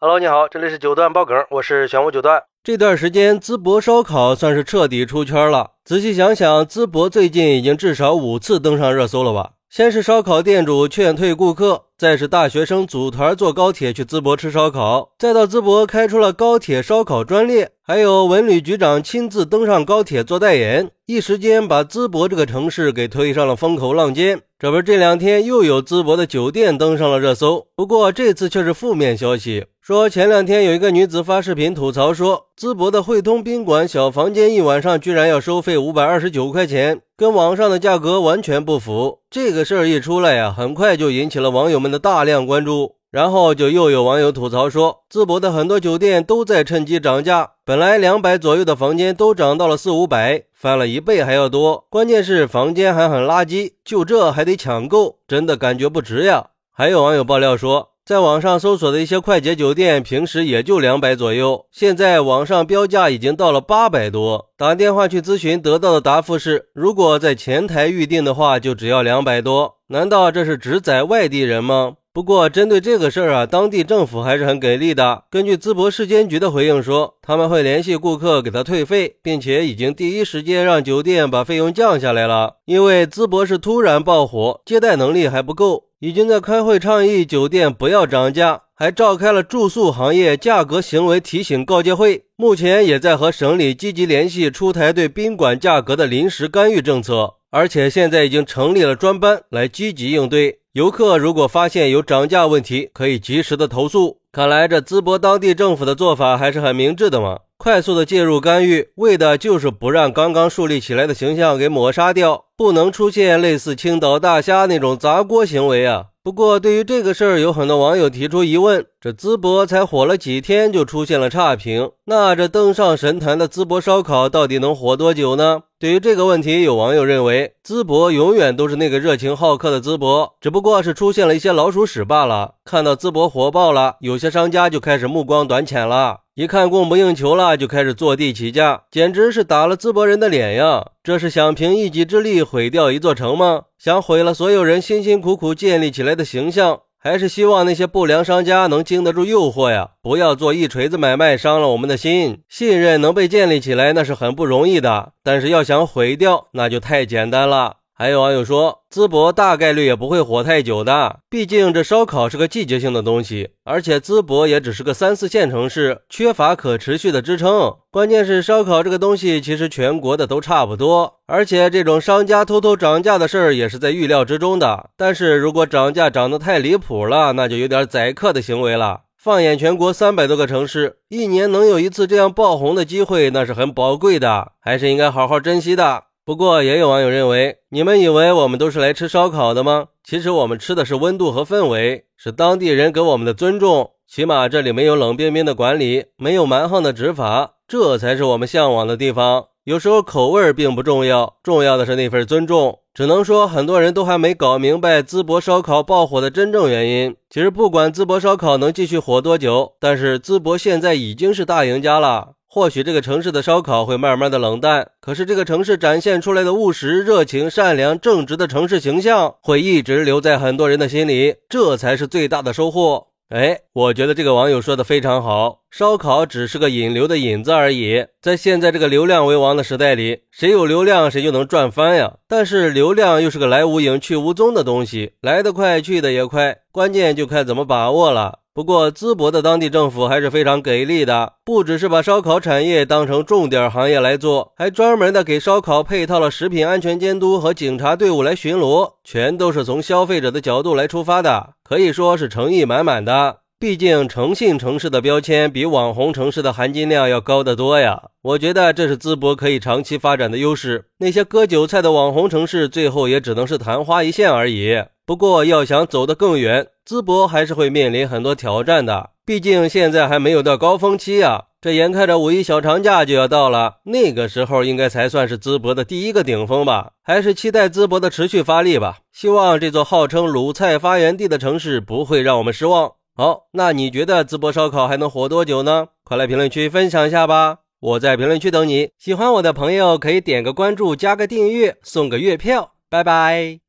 Hello，你好，这里是九段爆梗，我是玄武九段。这段时间，淄博烧烤算是彻底出圈了。仔细想想，淄博最近已经至少五次登上热搜了吧？先是烧烤店主劝退顾客，再是大学生组团坐高铁去淄博吃烧烤，再到淄博开出了高铁烧烤专列，还有文旅局长亲自登上高铁做代言，一时间把淄博这个城市给推上了风口浪尖。这不，这两天又有淄博的酒店登上了热搜，不过这次却是负面消息。说前两天有一个女子发视频吐槽说，淄博的汇通宾馆小房间一晚上居然要收费五百二十九块钱，跟网上的价格完全不符。这个事儿一出来呀，很快就引起了网友们的大量关注。然后就又有网友吐槽说，淄博的很多酒店都在趁机涨价，本来两百左右的房间都涨到了四五百，翻了一倍还要多。关键是房间还很垃圾，就这还得抢购，真的感觉不值呀。还有网友爆料说。在网上搜索的一些快捷酒店，平时也就两百左右，现在网上标价已经到了八百多。打电话去咨询，得到的答复是，如果在前台预订的话，就只要两百多。难道这是只宰外地人吗？不过针对这个事儿啊，当地政府还是很给力的。根据淄博市监局的回应说，他们会联系顾客给他退费，并且已经第一时间让酒店把费用降下来了。因为淄博是突然爆火，接待能力还不够。已经在开会倡议酒店不要涨价，还召开了住宿行业价格行为提醒告诫会。目前也在和省里积极联系，出台对宾馆价格的临时干预政策。而且现在已经成立了专班来积极应对。游客如果发现有涨价问题，可以及时的投诉。看来这淄博当地政府的做法还是很明智的嘛。快速的介入干预，为的就是不让刚刚树立起来的形象给抹杀掉，不能出现类似青岛大虾那种砸锅行为啊。不过，对于这个事儿，有很多网友提出疑问：这淄博才火了几天就出现了差评，那这登上神坛的淄博烧烤到底能火多久呢？对于这个问题，有网友认为，淄博永远都是那个热情好客的淄博，只不过是出现了一些老鼠屎罢了。看到淄博火爆了，有些商家就开始目光短浅了，一看供不应求了，就开始坐地起价，简直是打了淄博人的脸呀！这是想凭一己之力毁掉一座城吗？想毁了所有人辛辛苦苦建立起来的形象？还是希望那些不良商家能经得住诱惑呀，不要做一锤子买卖，伤了我们的心。信任能被建立起来，那是很不容易的，但是要想毁掉，那就太简单了。还有网友说，淄博大概率也不会火太久的，毕竟这烧烤是个季节性的东西，而且淄博也只是个三四线城市，缺乏可持续的支撑。关键是烧烤这个东西，其实全国的都差不多，而且这种商家偷偷涨价的事儿也是在预料之中的。但是如果涨价涨得太离谱了，那就有点宰客的行为了。放眼全国三百多个城市，一年能有一次这样爆红的机会，那是很宝贵的，还是应该好好珍惜的。不过，也有网友认为，你们以为我们都是来吃烧烤的吗？其实我们吃的是温度和氛围，是当地人给我们的尊重。起码这里没有冷冰冰的管理，没有蛮横的执法，这才是我们向往的地方。有时候口味并不重要，重要的是那份尊重。只能说，很多人都还没搞明白淄博烧烤爆火的真正原因。其实，不管淄博烧烤能继续火多久，但是淄博现在已经是大赢家了。或许这个城市的烧烤会慢慢的冷淡，可是这个城市展现出来的务实、热情、善良、正直的城市形象会一直留在很多人的心里，这才是最大的收获。哎，我觉得这个网友说的非常好，烧烤只是个引流的引子而已。在现在这个流量为王的时代里，谁有流量谁就能赚翻呀。但是流量又是个来无影去无踪的东西，来得快去得也快，关键就看怎么把握了。不过，淄博的当地政府还是非常给力的，不只是把烧烤产业当成重点行业来做，还专门的给烧烤配套了食品安全监督和警察队伍来巡逻，全都是从消费者的角度来出发的，可以说是诚意满满的。毕竟，诚信城市的标签比网红城市的含金量要高得多呀。我觉得这是淄博可以长期发展的优势。那些割韭菜的网红城市，最后也只能是昙花一现而已。不过，要想走得更远，淄博还是会面临很多挑战的。毕竟现在还没有到高峰期啊，这眼看着五一小长假就要到了，那个时候应该才算是淄博的第一个顶峰吧。还是期待淄博的持续发力吧。希望这座号称鲁菜发源地的城市不会让我们失望。好，那你觉得淄博烧烤还能火多久呢？快来评论区分享一下吧！我在评论区等你。喜欢我的朋友可以点个关注，加个订阅，送个月票。拜拜。